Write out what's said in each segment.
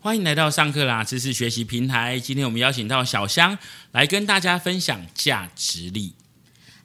欢迎来到上课啦知识学习平台。今天我们邀请到小香来跟大家分享价值力。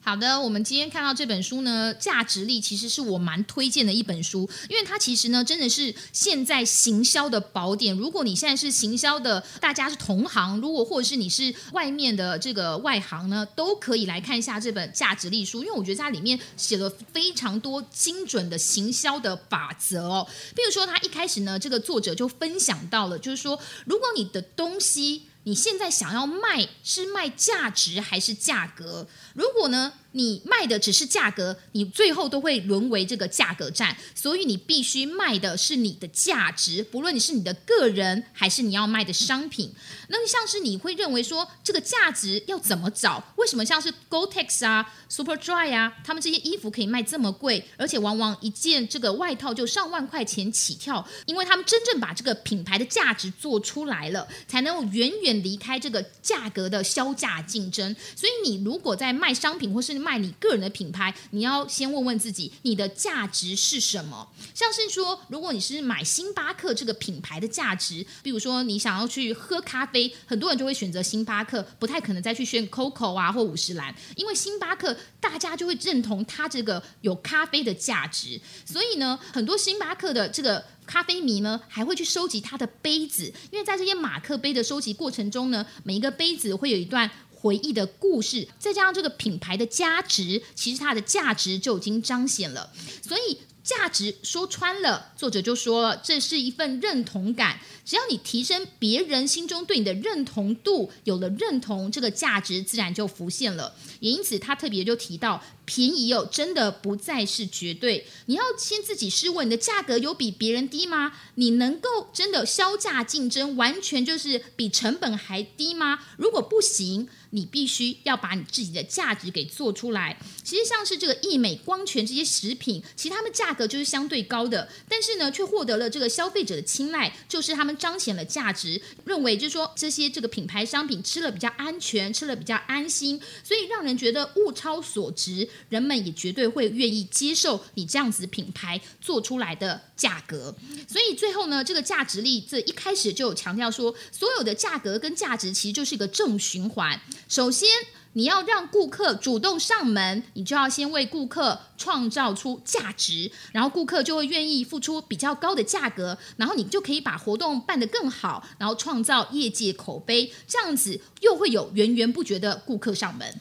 好的，我们今天看到这本书呢，价值力其实是我蛮推荐的一本书，因为它其实呢真的是现在行销的宝典。如果你现在是行销的，大家是同行，如果或者是你是外面的这个外行呢，都可以来看一下这本价值力书，因为我觉得它里面写了非常多精准的行销的法则哦。比如说，他一开始呢，这个作者就分享到了，就是说，如果你的东西你现在想要卖是卖价值还是价格？如果呢，你卖的只是价格，你最后都会沦为这个价格战。所以你必须卖的是你的价值，不论你是你的个人还是你要卖的商品。那像是你会认为说这个价值要怎么找？为什么像是 Gore-Tex 啊、Superdry 啊，他们这些衣服可以卖这么贵，而且往往一件这个外套就上万块钱起跳？因为他们真正把这个品牌的价值做出来了，才能够远远离开这个价格的销价竞争。所以你如果在卖商品或是卖你个人的品牌，你要先问问自己，你的价值是什么？像是说，如果你是买星巴克这个品牌的价值，比如说你想要去喝咖啡，很多人就会选择星巴克，不太可能再去选 COCO 啊或五十兰，因为星巴克大家就会认同它这个有咖啡的价值，所以呢，很多星巴克的这个。咖啡迷呢还会去收集它的杯子，因为在这些马克杯的收集过程中呢，每一个杯子会有一段回忆的故事，再加上这个品牌的价值，其实它的价值就已经彰显了。所以价值说穿了，作者就说了，这是一份认同感。只要你提升别人心中对你的认同度，有了认同，这个价值自然就浮现了。也因此，他特别就提到，便宜哦，真的不再是绝对。你要先自己试问，你的价格有比别人低吗？你能够真的销价竞争，完全就是比成本还低吗？如果不行，你必须要把你自己的价值给做出来。其实像是这个益美、光泉这些食品，其实它们价格就是相对高的，但是呢，却获得了这个消费者的青睐，就是他们。彰显了价值，认为就是说这些这个品牌商品吃了比较安全，吃了比较安心，所以让人觉得物超所值，人们也绝对会愿意接受你这样子品牌做出来的价格。所以最后呢，这个价值力这一开始就有强调说，所有的价格跟价值其实就是一个正循环。首先。你要让顾客主动上门，你就要先为顾客创造出价值，然后顾客就会愿意付出比较高的价格，然后你就可以把活动办得更好，然后创造业界口碑，这样子又会有源源不绝的顾客上门。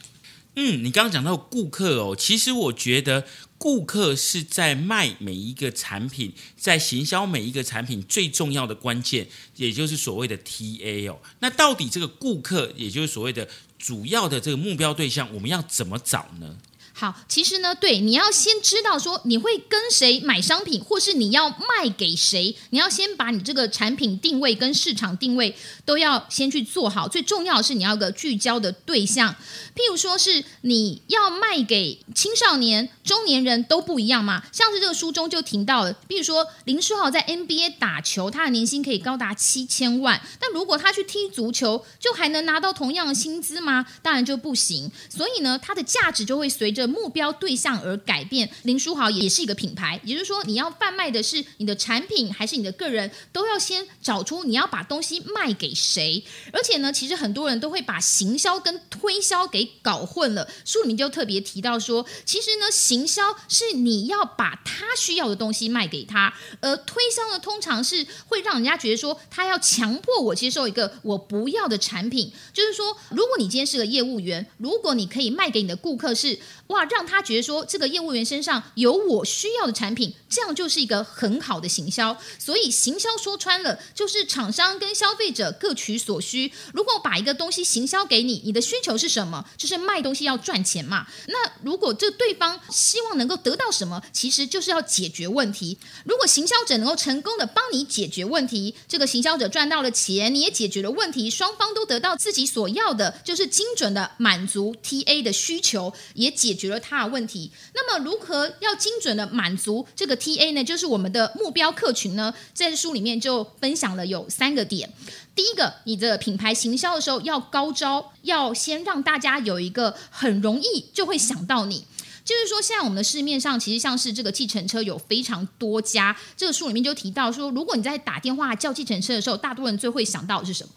嗯，你刚刚讲到顾客哦，其实我觉得顾客是在卖每一个产品，在行销每一个产品最重要的关键，也就是所谓的 TA 哦。那到底这个顾客，也就是所谓的。主要的这个目标对象，我们要怎么找呢？好，其实呢，对，你要先知道说你会跟谁买商品，或是你要卖给谁，你要先把你这个产品定位跟市场定位都要先去做好。最重要的是你要个聚焦的对象，譬如说是你要卖给青少年、中年人都不一样嘛。像是这个书中就提到了，比如说林书豪在 NBA 打球，他的年薪可以高达七千万，但如果他去踢足球，就还能拿到同样的薪资吗？当然就不行。所以呢，它的价值就会随着目标对象而改变，林书豪也是一个品牌，也就是说，你要贩卖的是你的产品还是你的个人，都要先找出你要把东西卖给谁。而且呢，其实很多人都会把行销跟推销给搞混了。书里面就特别提到说，其实呢，行销是你要把他需要的东西卖给他，而推销呢，通常是会让人家觉得说，他要强迫我接受一个我不要的产品。就是说，如果你今天是个业务员，如果你可以卖给你的顾客是。哇，让他觉得说这个业务员身上有我需要的产品，这样就是一个很好的行销。所以行销说穿了，就是厂商跟消费者各取所需。如果把一个东西行销给你，你的需求是什么？就是卖东西要赚钱嘛。那如果这对方希望能够得到什么，其实就是要解决问题。如果行销者能够成功的帮你解决问题，这个行销者赚到了钱，你也解决了问题，双方都得到自己所要的，就是精准的满足 TA 的需求，也解决。解决了他的问题，那么如何要精准的满足这个 TA 呢？就是我们的目标客群呢，在书里面就分享了有三个点。第一个，你的品牌行销的时候要高招，要先让大家有一个很容易就会想到你。就是说，现在我们的市面上其实像是这个计程车有非常多家，这个书里面就提到说，如果你在打电话叫计程车的时候，大多人最会想到的是什么？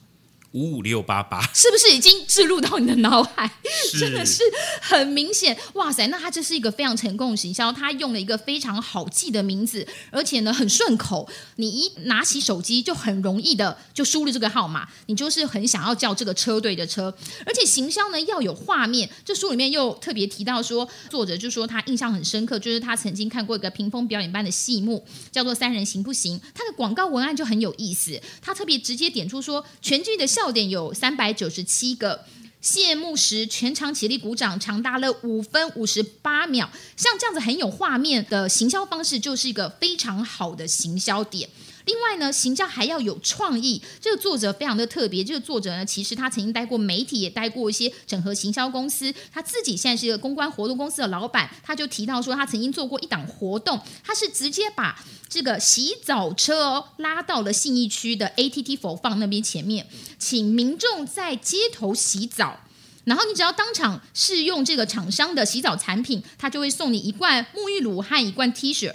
五五六八八，是不是已经植入到你的脑海？真的是很明显，哇塞！那他这是一个非常成功的行销，他用了一个非常好记的名字，而且呢很顺口，你一拿起手机就很容易的就输入这个号码，你就是很想要叫这个车队的车，而且行销呢要有画面。这书里面又特别提到说，作者就说他印象很深刻，就是他曾经看过一个屏风表演班的戏目，叫做《三人行不行》，他的广告文案就很有意思，他特别直接点出说全剧的笑点有三百九十七个。谢幕时全场起立鼓掌，长达了五分五十八秒。像这样子很有画面的行销方式，就是一个非常好的行销点。另外呢，行销还要有创意。这个作者非常的特别，这个作者呢，其实他曾经待过媒体，也待过一些整合行销公司。他自己现在是一个公关活动公司的老板，他就提到说，他曾经做过一档活动，他是直接把这个洗澡车哦拉到了信义区的 ATT 否放那边前面，请民众在街头洗澡。然后你只要当场试用这个厂商的洗澡产品，他就会送你一罐沐浴乳和一罐 T 恤。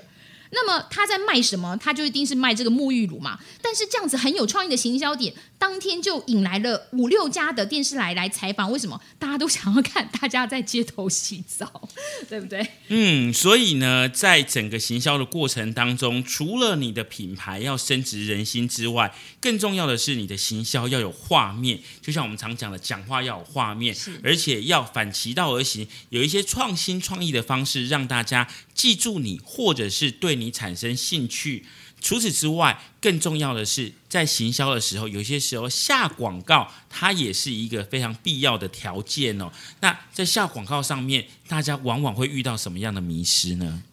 那么他在卖什么？他就一定是卖这个沐浴乳嘛。但是这样子很有创意的行销点，当天就引来了五六家的电视台来采访。为什么？大家都想要看大家在街头洗澡，对不对？嗯，所以呢，在整个行销的过程当中，除了你的品牌要深植人心之外，更重要的是你的行销要有画面。就像我们常讲的，讲话要有画面，而且要反其道而行，有一些创新创意的方式，让大家记住你，或者是对你产生兴趣。除此之外，更重要的是，在行销的时候，有些时候下广告，它也是一个非常必要的条件哦。那在下广告上面，大家往往会遇到什么样的迷失呢？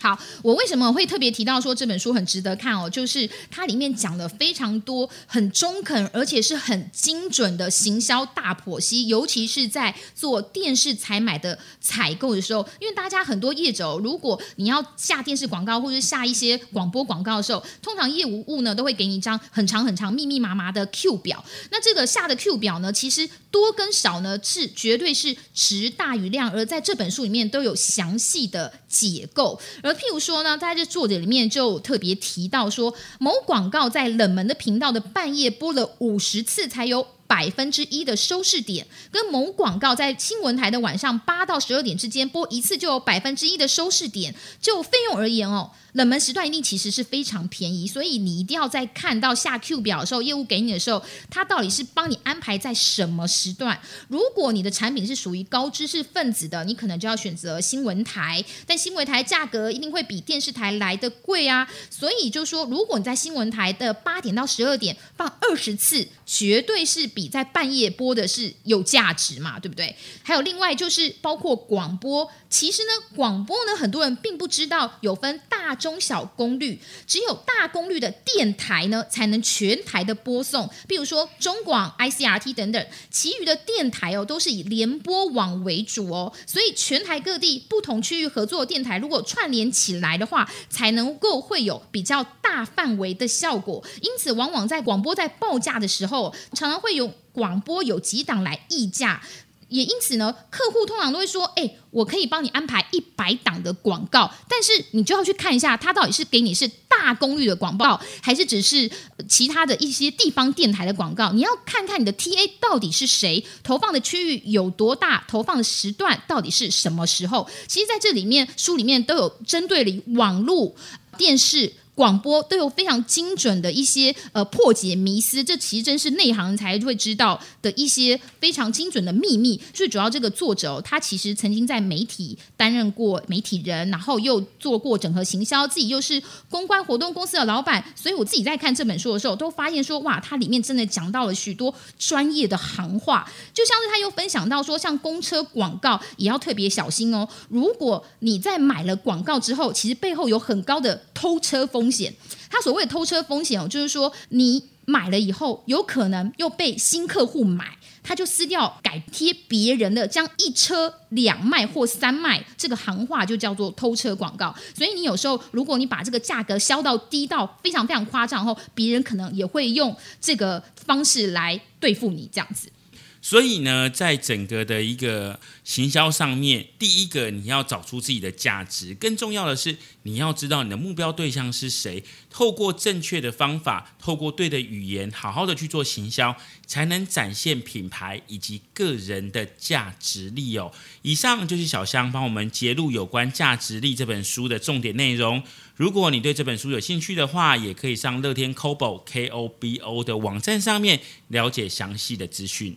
好，我为什么会特别提到说这本书很值得看哦？就是它里面讲了非常多很中肯，而且是很精准的行销大剖析，尤其是在做电视采买的采购的时候，因为大家很多业者，如果你要下电视广告或者下一些广播广告的时候，通常业务部呢都会给你一张很长很长、密密麻麻的 Q 表。那这个下的 Q 表呢，其实多跟少呢是绝对是值大于量，而在这本书里面都有详细的解构。而譬如说呢，在这作者里面就特别提到说，某广告在冷门的频道的半夜播了五十次才有百分之一的收视点，跟某广告在新闻台的晚上八到十二点之间播一次就有百分之一的收视点。就费用而言哦，冷门时段一定其实是非常便宜，所以你一定要在看到下 Q 表的时候，业务给你的时候，它到底是帮你安排在什么时段？如果你的产品是属于高知识分子的，你可能就要选择新闻台，但新闻台价格一定会比电视台来的贵啊。所以就说，如果你在新闻台的八点到十二点放二十次，绝对是比在半夜播的是有价值嘛，对不对？还有另外就是包括广播，其实呢，广播呢，很多人并不知道有分大。中小功率，只有大功率的电台呢，才能全台的播送。比如说中广、ICRT 等等，其余的电台哦，都是以联播网为主哦。所以全台各地不同区域合作的电台，如果串联起来的话，才能够会有比较大范围的效果。因此，往往在广播在报价的时候，常常会有广播有几档来议价。也因此呢，客户通常都会说：“哎，我可以帮你安排一百档的广告，但是你就要去看一下，它到底是给你是大功率的广告，还是只是其他的一些地方电台的广告？你要看看你的 TA 到底是谁，投放的区域有多大，投放的时段到底是什么时候？其实在这里面书里面都有针对了网络电视。”广播都有非常精准的一些呃破解迷思，这其实真是内行才会知道的一些非常精准的秘密。最主要这个作者哦他其实曾经在媒体担任过媒体人，然后又做过整合行销，自己又是公关活动公司的老板，所以我自己在看这本书的时候，都发现说哇，它里面真的讲到了许多专业的行话，就像是他又分享到说，像公车广告也要特别小心哦。如果你在买了广告之后，其实背后有很高的偷车风。险，他所谓的偷车风险哦，就是说你买了以后，有可能又被新客户买，他就撕掉改贴别人的，将一车两卖或三卖，这个行话就叫做偷车广告。所以你有时候，如果你把这个价格销到低到非常非常夸张后，别人可能也会用这个方式来对付你，这样子。所以呢，在整个的一个行销上面，第一个你要找出自己的价值，更重要的是你要知道你的目标对象是谁。透过正确的方法，透过对的语言，好好的去做行销，才能展现品牌以及个人的价值力哦。以上就是小香帮我们揭露有关《价值力》这本书的重点内容。如果你对这本书有兴趣的话，也可以上乐天 Kobo K O B O 的网站上面了解详细的资讯。